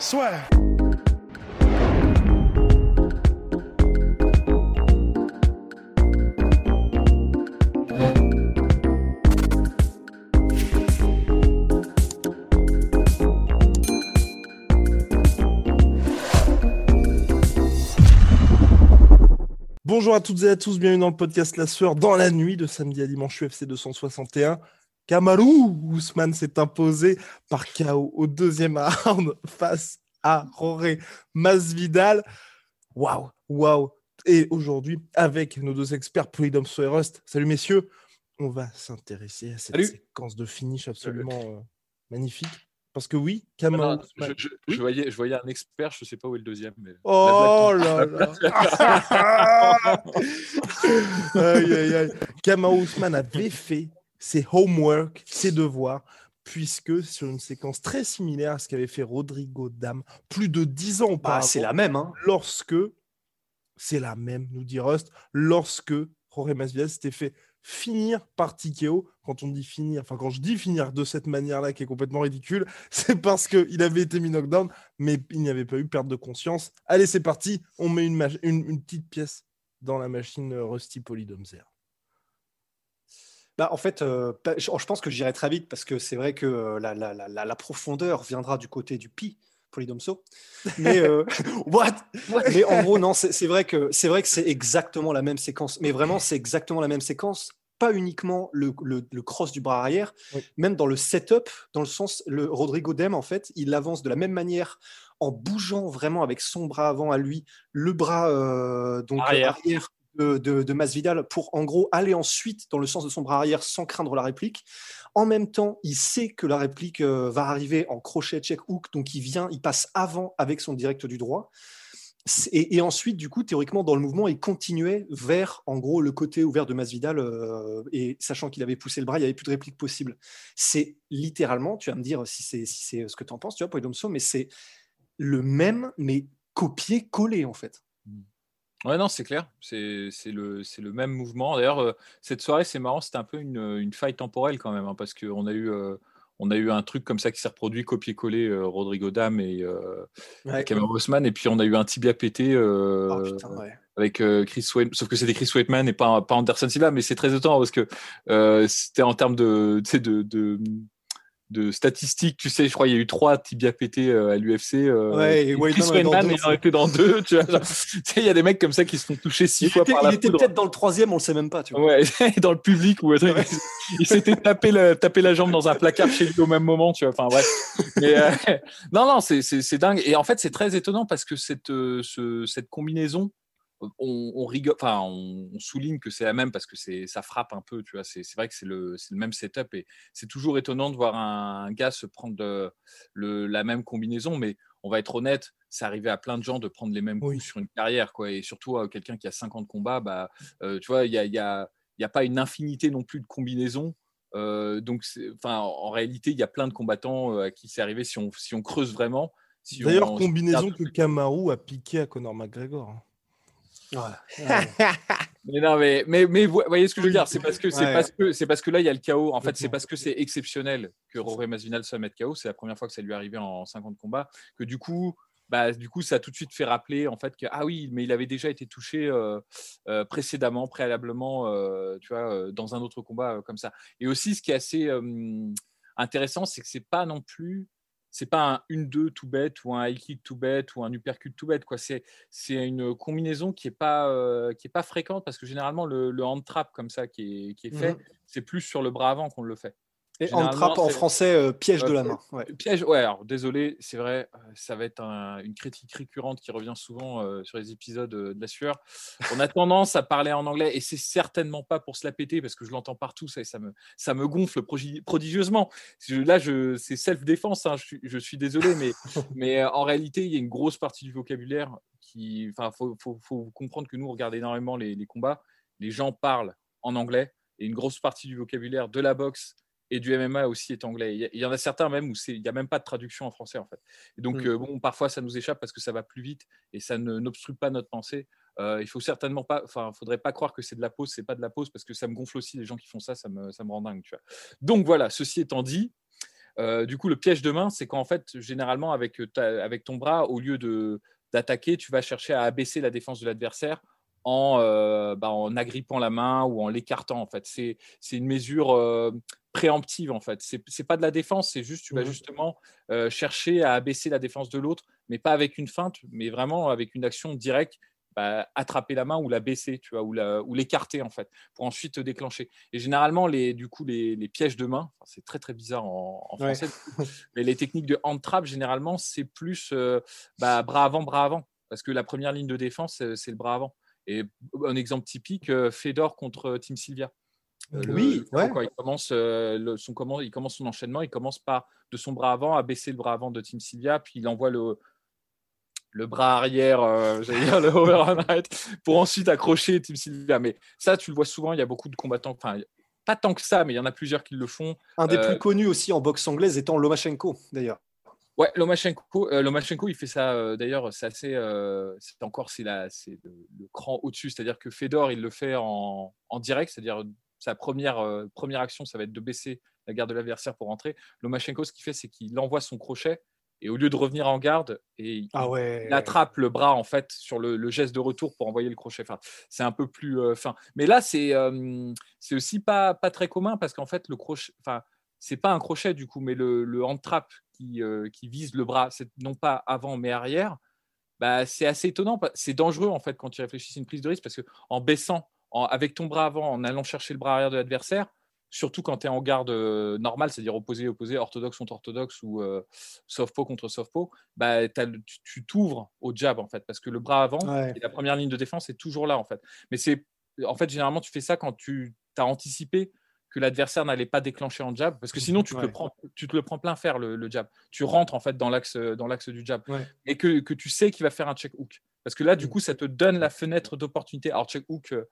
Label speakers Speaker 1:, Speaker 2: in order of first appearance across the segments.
Speaker 1: Soit. Bonjour à toutes et à tous, bienvenue dans le podcast La Sueur dans la nuit de samedi à dimanche UFC 261. Kamaru Ousmane s'est imposé par KO au deuxième round face à Roré Masvidal. Waouh, waouh. Et aujourd'hui, avec nos deux experts, Polydome et Rust. Salut messieurs, on va s'intéresser à cette
Speaker 2: Salut.
Speaker 1: séquence de finish absolument euh, magnifique. Parce que oui, Kamaru
Speaker 2: non, je, je-
Speaker 1: Oui.
Speaker 2: je voyais, je voyais un expert, je sais pas où est le deuxième. Mais...
Speaker 1: Oh là là Aïe, aïe, aïe. Kamaru Ousmane avait fait ses homework, ses devoirs, puisque sur une séquence très similaire à ce qu'avait fait Rodrigo Dam plus de dix ans
Speaker 3: Bah,
Speaker 1: auparavant,
Speaker 3: c'est la même. Hein.
Speaker 1: lorsque, c'est la même, nous dit Rust, lorsque Jorge Masvidal s'était fait finir par TKO. Quand on dit finir, enfin quand je dis finir de cette manière-là qui est complètement ridicule, c'est parce qu'il avait été mis knockdown, mais il n'y avait pas eu perte de conscience. Allez, c'est parti, on met une, une petite pièce dans la machine euh, Rusty Polydomzer.
Speaker 3: Bah, en fait, euh, je, pense que j'irai très vite parce que c'est vrai que euh, la, la- la- la- la profondeur viendra du côté du pi, Polydomso. Mais, euh, what? Mais en gros, non, c'est c'est vrai que c'est vrai que c'est exactement la même séquence. Mais vraiment, c'est exactement la même séquence. Pas uniquement le, le- le cross du bras arrière,
Speaker 1: Oui.
Speaker 3: même dans le setup, dans le sens, le Rodrigo Dem, en fait, il avance de la même manière en bougeant vraiment avec son bras avant à lui, le bras euh, donc
Speaker 2: Arrière.
Speaker 3: arrière de, de, de Masvidal pour en gros aller ensuite dans le sens de son bras arrière sans craindre la réplique. En même temps, il sait que la réplique euh, va arriver en crochet check hook, donc il vient, il passe avant avec son direct du droit. Et, ensuite, du coup, théoriquement, dans le mouvement, il continuait vers, en gros, le côté ouvert de Masvidal, euh, et sachant qu'il avait poussé le bras, il n'y avait plus de réplique possible. C'est littéralement, tu vas me dire si c'est si ce que tu en penses, tu vois, Poidomso, mais c'est le même, mais copié-collé, en fait.
Speaker 2: Ouais, non, c'est clair. C'est le, le même mouvement. D'ailleurs, euh, cette soirée, c'est marrant, c'était un peu une, une faille temporelle quand même, hein, parce qu'on a eu. euh, on a eu un truc comme ça qui s'est reproduit, copier-coller euh, Rodrigo Dam et Cameron Osman, et puis on a eu un tibia pété
Speaker 3: Oh, putain, ouais.
Speaker 2: avec Chris Weidman, sauf que c'était Chris Weidman et pas, pas Anderson Silva, mais c'est très étonnant parce que c'était en termes de, de statistiques, tu sais, je crois qu'il y a eu trois tibias pétés euh, à l'UFC. euh,
Speaker 3: Ouais, et
Speaker 2: Chris
Speaker 3: Weidman
Speaker 2: il en était dans deux, tu vois. il y a des mecs comme ça qui se font toucher six
Speaker 3: Il
Speaker 2: fois
Speaker 3: était,
Speaker 2: par
Speaker 3: il
Speaker 2: la
Speaker 3: était
Speaker 2: foudre.
Speaker 3: peut-être dans le troisième, on le sait même pas, tu vois.
Speaker 2: Ouais, dans le public ou il, il s'était tapé, le- tapé la jambe dans un placard chez lui au même moment, tu vois. Enfin bref. Mais, euh, non, non, c'est, c'est, c'est dingue. Et en fait, c'est très étonnant parce que cette, euh, ce- cette combinaison, on, on rigole, enfin, on, souligne que c'est la même parce que c'est, ça frappe un peu, tu vois. C'est, vrai que c'est le, même setup et c'est toujours étonnant de voir un, un gars se prendre de- le, la même combinaison, mais on va être honnête, c'est arrivé à plein de gens de prendre les mêmes coups
Speaker 1: Oui.
Speaker 2: sur une carrière, quoi. Et surtout, euh, quelqu'un qui a 50 combats, bah, euh, tu vois, il y a, y a- n'y pas une infinité non plus de combinaisons. Euh, donc, enfin, en, réalité, il y a plein de combattants euh, à qui c'est arrivé si on, si on creuse vraiment. si
Speaker 1: D'ailleurs, combinaison que Kamaru a piqué à Conor McGregor.
Speaker 2: Mais non, mais, mais, mais vous voyez ce que je veux dire C'est parce que c'est
Speaker 3: Ouais.
Speaker 2: parce que c'est parce que là il y a le chaos. En fait, c'est parce que c'est exceptionnel que Roré Masvidal soit mettre KO. C'est la première fois que ça lui est arrivé en 50 combats. Que du coup, bah, du coup, ça a tout de suite fait rappeler en fait que ah oui, mais il avait déjà été touché euh, euh, précédemment, préalablement, euh, tu vois, euh, dans un autre combat euh, comme ça. Et aussi, ce qui est assez euh, intéressant, c'est que c'est pas non plus c'est pas un 1-2 tout bête ou un high kick tout bête ou un uppercut tout bête quoi c'est c'est une combinaison qui est pas euh, qui est pas fréquente parce que généralement le, le hand trap comme ça qui est, qui est fait
Speaker 3: Mhm.
Speaker 2: c'est plus sur le bras avant qu'on le fait
Speaker 3: Et en français, euh, piège de la main.
Speaker 2: Piège, ouais, alors désolé, c'est vrai, euh, ça va être une critique récurrente qui revient souvent euh, sur les épisodes de la sueur. On a tendance à parler en anglais et c'est certainement pas pour se la péter parce que je l'entends partout, ça, ça, me, ça me gonfle prodigieusement. Là, c'est self-défense, hein, je, suis désolé, mais, mais en réalité, il y a une grosse partie du vocabulaire qui. Enfin, il faut, comprendre que nous, on regarde énormément les, les combats. Les gens parlent en anglais et une grosse partie du vocabulaire de la boxe et du MMA aussi est anglais. Il y en a certains même où il n'y a même pas de traduction en français en fait. donc mm. euh, bon, parfois ça nous échappe parce que ça va plus vite et ça n'obstrue pas notre pensée. Euh, il faut certainement pas, enfin, faudrait pas croire que c'est de la pause, c'est pas de la pause parce que ça me gonfle aussi les gens qui font ça, ça me, ça me rend dingue. Tu vois. Donc voilà, ceci étant dit, euh, du coup le piège de main, c'est qu'en fait généralement avec, avec ton bras, au lieu de d'attaquer, tu vas chercher à abaisser la défense de l'adversaire en, bah, en agrippant la main ou en l'écartant. En fait, c'est une mesure préemptive en fait. C'est n'est pas de la défense, c'est juste tu vas mmh justement euh, chercher à abaisser la défense de l'autre, mais pas avec une feinte, mais vraiment avec une action directe. Bah, attraper la main ou la baisser, tu vois, ou l'écarter en fait, pour ensuite te déclencher. Et généralement, les, du coup, les, pièges de main, c'est très très bizarre en, français, mais les techniques de hand trap, généralement, c'est plus euh, bah, bras avant, bras avant, parce que la première ligne de défense, c'est le bras avant. Et un exemple typique, euh, Fedor contre Team Sylvia.
Speaker 3: Euh, oui,
Speaker 2: il, commence, euh, son, comment, il commence son enchaînement, il commence par de son bras avant à baisser le bras avant de Team Sylvia, puis il envoie le, le bras arrière, euh, j'allais dire le overnight, pour ensuite accrocher Team Sylvia. Mais ça, tu le vois souvent, il y a beaucoup de combattants, enfin, pas tant que ça, mais il y en a plusieurs qui le font.
Speaker 3: Un des plus connus aussi en boxe anglaise étant Lomachenko, d'ailleurs.
Speaker 2: Ouais, Lomachenko, Lomachenko, il fait ça. D'ailleurs, c'est assez, c'est encore, c'est le, le, cran au-dessus. C'est-à-dire que Fedor, il le fait en, en direct, c'est-à-dire sa première, euh, première action, ça va être de baisser la garde de l'adversaire pour rentrer. Lomachenko, ce qu'il fait, c'est qu'il envoie son crochet et au lieu de revenir en garde, et
Speaker 3: ah
Speaker 2: il, attrape le bras en fait sur le, geste de retour pour envoyer le crochet. Enfin, c'est un peu plus euh, fin. Mais là, c'est euh, c'est aussi pas, pas très commun parce qu'en fait, le crochet, enfin, c'est pas un crochet du coup, mais le, le hand trap qui, qui vise le bras, c'est non pas avant mais arrière. Bah, c'est assez étonnant. C'est dangereux en fait quand tu réfléchis, c'est une prise de risque parce que en baissant avec ton bras avant, en allant chercher le bras arrière de l'adversaire, surtout quand tu es en garde euh, normale, c'est-à-dire opposé, opposé, orthodoxe contre orthodoxe ou euh, soft-po contre soft-po, bah, tu t'ouvres au jab en fait, parce que le bras avant et la première ligne de défense est toujours là en fait. Mais c'est en fait généralement tu fais ça quand tu as anticipé que l'adversaire n'allait pas déclencher en jab, parce que sinon tu te, le, prends, tu te le prends plein fer le, jab. Tu rentres en fait dans l'axe dans l'axe du jab et que, que, tu sais qu'il va faire un check hook. Parce que là, du mm. coup, ça te donne la fenêtre d'opportunité. Alors, check hook, euh,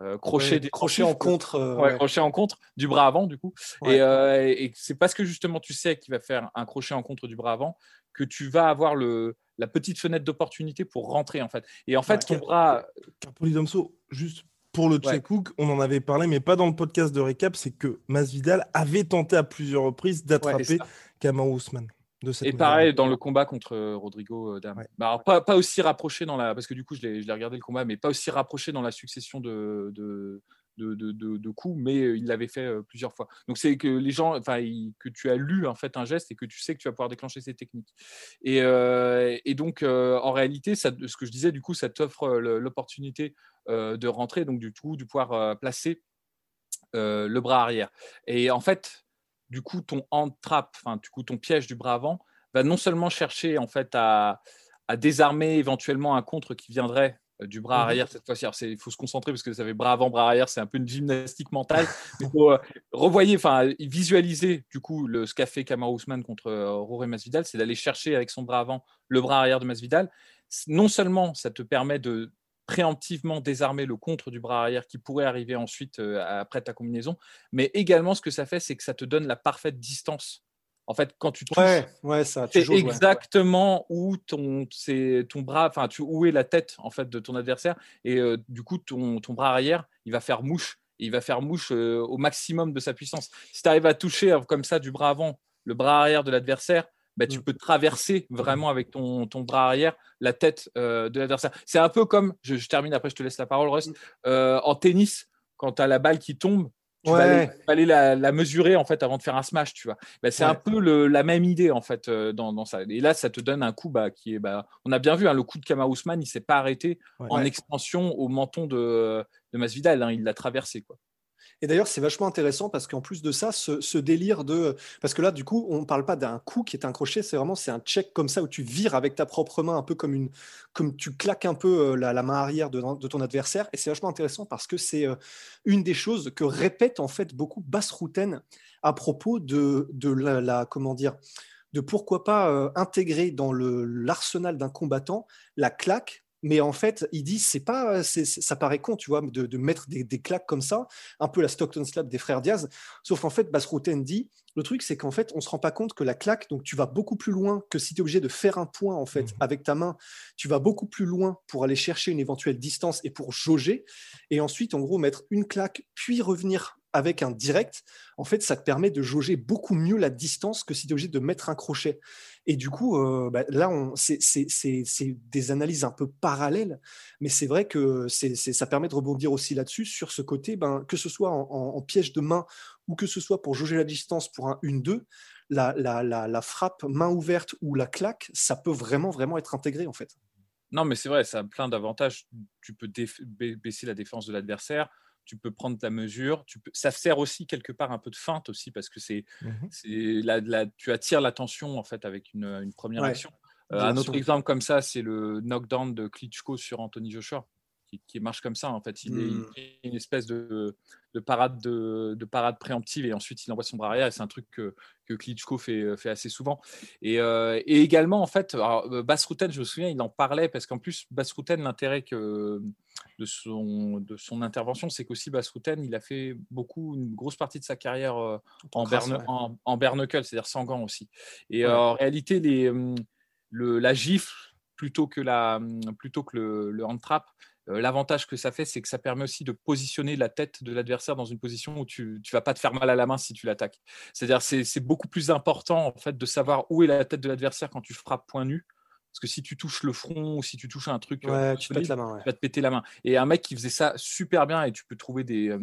Speaker 2: euh, crochet, des
Speaker 3: crochet en contre,
Speaker 2: euh, crochet en contre du bras avant du coup. Euh, et, c'est parce que justement tu sais qu'il va faire un crochet en contre du bras avant que tu vas avoir le, la petite fenêtre d'opportunité pour rentrer en fait. Et en fait, ton bras.
Speaker 1: Capolidomso, juste pour le check hook, on en avait parlé, mais pas dans le podcast de récap, c'est que Masvidal avait tenté à plusieurs reprises d'attraper Kamau Ousmane
Speaker 2: et pareil dans le combat contre euh, Rodrigo euh, Dam. Bah, pas, pas, aussi rapproché dans la. Parce que du coup, je l'ai regardé le combat, mais pas aussi rapproché dans la succession de, de, de, coups, mais euh, il l'avait fait plusieurs fois. Donc c'est que les gens, enfin, que tu as lu en fait un geste et que tu sais que tu vas pouvoir déclencher ces techniques. Et, et donc, en réalité, ce que je disais, du coup, ça t'offre l'opportunité de rentrer, donc du coup, de pouvoir placer le bras arrière. Et en fait, du coup, ton hand trap, enfin, du coup, ton piège du bras avant, va non seulement chercher en fait à, désarmer éventuellement un contre qui viendrait euh, du bras mmh arrière cette fois-ci. Il faut se concentrer parce que ça fait bras avant, bras arrière, c'est un peu une gymnastique mentale. Il faut euh, revoyer, enfin visualiser du coup le, ce qu'a fait Kamar Ousmane contre euh, Roré Masvidal, c'est d'aller chercher avec son bras avant le bras arrière de Masvidal. Non seulement ça te permet de préemptivement désarmer le contre du bras arrière qui pourrait arriver ensuite euh, après ta combinaison. Mais également, ce que ça fait, c'est que ça te donne la parfaite distance. En fait, quand tu touches,
Speaker 3: ouais, ouais, ça,
Speaker 2: c'est exactement où ton, c'est ton bras, enfin, tu où est la tête en fait de ton adversaire, et euh, du coup, ton, ton bras arrière, il va faire mouche, il va faire mouche euh, au maximum de sa puissance. Si tu arrives à toucher comme ça du bras avant, le bras arrière de l'adversaire, bah, tu mm. peux traverser vraiment avec ton, ton bras arrière la tête euh, de l'adversaire. C'est un peu comme, je, termine après, je te laisse la parole, Rust, mm. euh, en tennis, quand tu as la balle qui tombe, tu vas aller, la, mesurer en fait avant de faire un smash, tu vois. Bah, c'est un peu la même idée en fait euh, dans, ça. Et là, ça te donne un coup bah, qui est, bah, on a bien vu, hein, le coup de Kama Ousmane, il s'est pas arrêté en expansion au menton de, de Masvidal, hein, il l'a traversé quoi.
Speaker 3: Et d'ailleurs, c'est vachement intéressant parce qu'en plus de ça, ce, délire de. Parce que là, du coup, on ne parle pas d'un coup qui est un crochet, c'est vraiment c'est un check comme ça où tu vires avec ta propre main, un peu comme une. Comme tu claques un peu euh, la, main arrière de, ton adversaire. Et c'est vachement intéressant parce que c'est euh, une des choses que répète en fait beaucoup Bass Routen à propos de, de la, Comment dire de pourquoi pas euh, intégrer dans l'arsenal d'un combattant la claque mais en fait, ils disent, c'est pas, ça paraît con, tu vois, de, mettre des, claques comme ça, un peu la Stockton Slap des frères Diaz. Sauf qu'en fait, Basrouten dit, le truc, c'est qu'en fait, on se rend pas compte que la claque, donc tu vas beaucoup plus loin que si tu es obligé de faire un point, en fait, mmh. avec ta main, tu vas beaucoup plus loin pour aller chercher une éventuelle distance et pour jauger. Et ensuite, en gros, mettre une claque, puis revenir avec un direct, en fait, ça te permet de jauger beaucoup mieux la distance que si tu es obligé de mettre un crochet. Et du coup, euh, bah, là, c'est des analyses un peu parallèles, mais c'est vrai que ça permet de rebondir aussi là-dessus, sur ce côté, ben, que ce soit en, piège de main ou que ce soit pour jauger la distance pour un 1-2, la, la, frappe main ouverte ou la claque, ça peut vraiment, vraiment être intégré, en fait.
Speaker 2: Non, mais c'est vrai, ça a plein d'avantages. Tu peux baisser la défense de l'adversaire tu peux prendre ta mesure. Tu peux... Ça sert aussi quelque part un peu de feinte aussi parce que c'est, mmh la, tu attires l'attention en fait avec une, une première action. Euh, un autre exemple comme ça, c'est le knockdown de Klitschko sur Anthony Joshua. Qui, marche comme ça en fait. Il, est, mmh. une espèce de, de parade de, de, parade préemptive et ensuite il envoie son bras arrière et c'est un truc que, que Klitschko fait, fait assez souvent. Et, euh, et également en fait, euh, Bassrouten, je me souviens, il en parlait parce qu'en plus Bassrouten, l'intérêt que de son, de son intervention, c'est qu'aussi Bassrouten, il a fait beaucoup, une grosse partie de sa carrière euh, en, berne, en, en bare c'est-à-dire sans gants aussi. Et en réalité, les, hum, le, la gifle plutôt que, la, hum, plutôt que le, le hand trap, l'avantage que ça fait, c'est que ça permet aussi de positionner la tête de l'adversaire dans une position où tu ne vas pas te faire mal à la main si tu l'attaques. C'est-à-dire c'est beaucoup plus important en fait de savoir où est la tête de l'adversaire quand tu frappes point nu. Parce que si tu touches le front ou si tu touches un truc,
Speaker 3: euh, tu, la main,
Speaker 2: vas te péter la main. Et un mec qui faisait ça super bien, et tu peux trouver des, euh,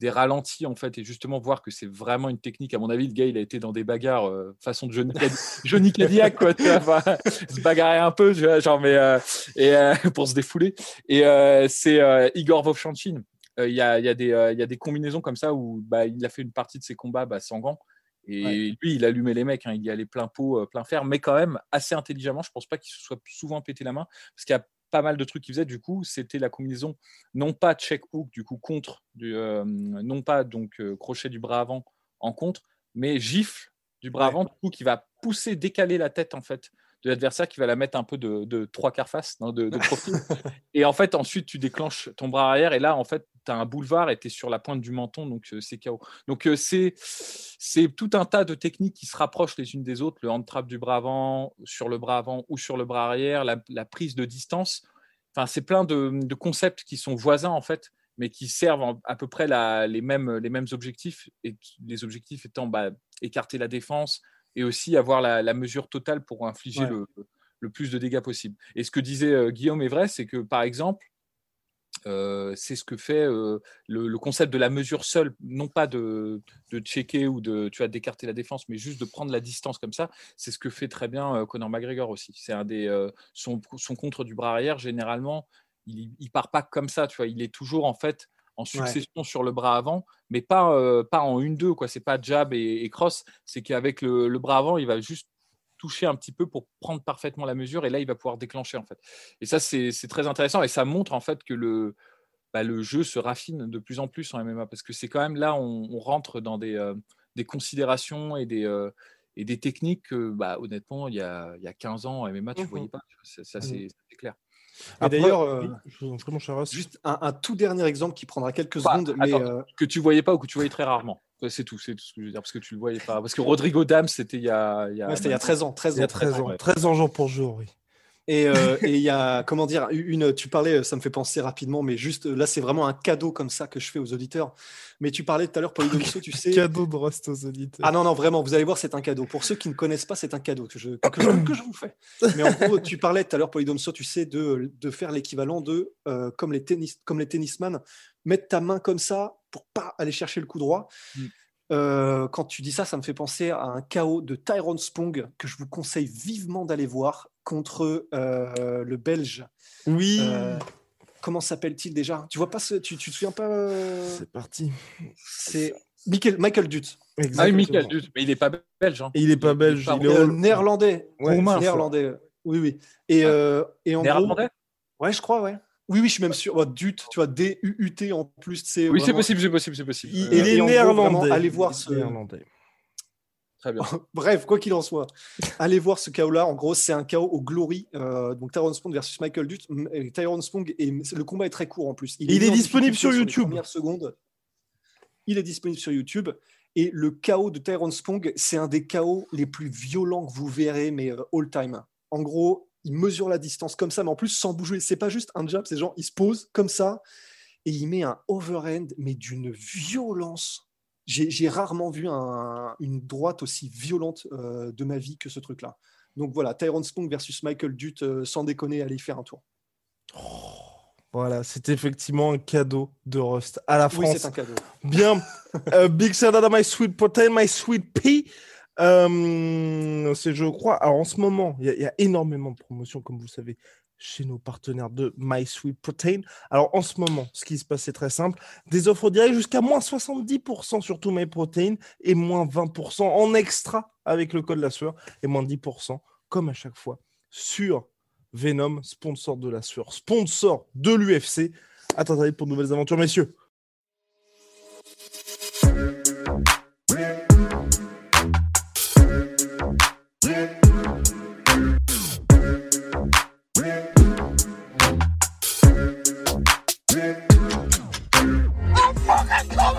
Speaker 2: des ralentis en fait et justement voir que c'est vraiment une technique. À mon avis, le gars il a été dans des bagarres euh, façon de Johnny, Johnny Cadillac quoi, tu vois, se bagarrer un peu, genre mais euh, et euh, pour se défouler. Et c'est Igor Vovchanchin. Il y a, y, a des, y a des combinaisons comme ça où bah, il a fait une partie de ses combats bah, sans gants. Et lui, il allumait les mecs, hein, il y allait plein pot, plein fer, mais quand même assez intelligemment. Je pense pas qu'il se soit souvent pété la main, parce qu'il y a pas mal de trucs qu'il faisait. Du coup, c'était la combinaison non pas check hook, du coup contre, du, euh, non pas donc euh, crochet du bras avant en contre, mais gifle du bras avant, du coup qui va pousser, décaler la tête en fait de l'adversaire qui va la mettre un peu de, trois quarts face, de, de profil. et en fait, ensuite, tu déclenches ton bras arrière et là, en fait, tu as un boulevard et tu es sur la pointe du menton, donc euh, c'est KO. Donc euh, c'est tout un tas de techniques qui se rapprochent les unes des autres, le hand trap du bras avant, sur le bras avant ou sur le bras arrière, la, prise de distance. Enfin, c'est plein de, concepts qui sont voisins en fait, mais qui servent à peu près les, mêmes, les mêmes objectifs, et les objectifs étant bah, écarter la défense, et aussi avoir la, mesure totale pour infliger le, plus de dégâts possible. Et ce que disait euh, Guillaume est vrai, c'est que par exemple, euh, c'est ce que fait euh, le, concept de la mesure seule, non pas de, checker ou de tu d'écarter la défense, mais juste de prendre la distance comme ça. C'est ce que fait très bien Conor McGregor aussi. C'est un des son, son, contre du bras arrière généralement, il, il part pas comme ça, tu vois. Il est toujours en fait en succession sur le bras avant, mais pas, euh, pas en une-deux. Ce n'est pas jab et, cross. C'est qu'avec le, bras avant, il va juste toucher un petit peu pour prendre parfaitement la mesure et là, il va pouvoir déclencher. en fait. Et ça, c'est très intéressant et ça montre en fait que le, bah, le jeu se raffine de plus en plus en MMA parce que c'est quand même là, on, on rentre dans des, euh, des considérations et des. Euh, et des techniques que, bah, honnêtement, il y, a, il y a 15 ans MMA, tu ne mmh voyais pas. Ça, mmh c'est clair.
Speaker 3: Et d'ailleurs, euh, juste un, tout dernier exemple qui prendra quelques bah, secondes. mais
Speaker 2: euh, Que tu voyais pas ou que tu voyais très rarement. C'est tout, c'est tout ce que je veux dire, parce que tu le voyais pas. Parce que Rodrigo Dam, c'était il y a, il y
Speaker 3: a, il y a 13 ans. 13 ans,
Speaker 1: il y a 13 ans, 13 ans jour pour jour, oui.
Speaker 3: Euh, et il y a, comment dire, une, tu parlais, ça me fait penser rapidement, mais juste là, c'est vraiment un cadeau comme ça que je fais aux auditeurs. Mais tu parlais tout à l'heure, Polydomso, tu sais.
Speaker 1: cadeau de Rust aux auditeurs.
Speaker 3: Ah non, non, vraiment, vous allez voir, c'est un cadeau. Pour ceux qui ne connaissent pas, c'est un cadeau que je, que, je, vous fais. Mais en gros, tu parlais tout à l'heure, Polydomso, tu sais, de, de faire l'équivalent de, euh, comme, les tennis, comme les tennisman, mettre ta main comme ça pour pas aller chercher le coup droit. Mm. Euh, quand tu dis ça, ça me fait penser à un chaos de Tyrone Spong que je vous conseille vivement d'aller voir contre euh, le Belge.
Speaker 1: Oui. Euh,
Speaker 3: comment s'appelle-t-il déjà? Tu vois pas ce, tu, tu te souviens pas euh,
Speaker 1: C'est parti.
Speaker 3: C'est Michael, Michael Dutt.
Speaker 2: Ah oui,
Speaker 1: Exactement.
Speaker 2: Michael Dutt. Mais il est pas belge. Hein.
Speaker 1: Et il est pas belge, il est
Speaker 3: Euh,
Speaker 1: au-
Speaker 3: néerlandais.
Speaker 1: Ouais,
Speaker 2: Roumain.
Speaker 1: c'est ça.
Speaker 3: Néerlandais. Oui, oui. Et,
Speaker 2: Ah.
Speaker 3: euh, et en gros,
Speaker 2: Néerlandais?
Speaker 3: Ouais, je crois, ouais. Oui, oui, je suis même sûr. Ouais, Dutt, tu vois, D-U-U-T en plus, c'est.
Speaker 2: Oui, c'est
Speaker 3: vraiment-
Speaker 2: possible, c'est possible, c'est possible.
Speaker 1: Il,
Speaker 2: Euh,
Speaker 1: il
Speaker 3: et
Speaker 1: est
Speaker 3: gros,
Speaker 1: néerlandais.
Speaker 3: vraiment, allez voir
Speaker 1: Il est
Speaker 3: ce-
Speaker 1: néerlandais.
Speaker 2: Très bien.
Speaker 3: Bref, quoi qu'il en soit, allez voir ce chaos-là. En gros, c'est un chaos au Glory. Euh, donc Tyrone Spong versus Michael Dutt. Et Tyrone Spong, et le combat est très court en plus.
Speaker 1: Il est disponible sur
Speaker 3: les
Speaker 1: YouTube.
Speaker 3: secondes. Il est disponible sur YouTube. Et le chaos de Tyrone Spong, c'est un des chaos les plus violents que vous verrez, mais euh, all time. En gros, il mesure la distance comme ça, mais en plus sans bouger. C'est pas juste un jab, c'est genre, il se pose comme ça et il met un overhand, mais d'une violence. J'ai rarement vu un- une droite aussi violente euh, de ma vie que ce truc-là. Donc voilà, Tyrone Spong versus Michael Dutt, euh, sans déconner, allez y faire un tour.
Speaker 1: Voilà, c'est effectivement un cadeau de Rust à la
Speaker 3: Oui,
Speaker 1: France.
Speaker 3: c'est un cadeau.
Speaker 1: Bien. Euh, big shout out à My Sweet Protein, My Sweet Pea. Euh, c'est, je crois, alors en ce moment, il y, y a énormément de promotions, comme vous savez, chez nos partenaires de My Sweet Protein. Alors en ce moment, ce qui se passe, c'est très simple. Des offres directes jusqu'à moins 70% sur tout My Protein et moins 20% en extra avec le code la sueur et moins 10% comme à chaque fois sur Venom, sponsor de la sueur, sponsor de l'UFC. Attendez pour de nouvelles aventures, messieurs.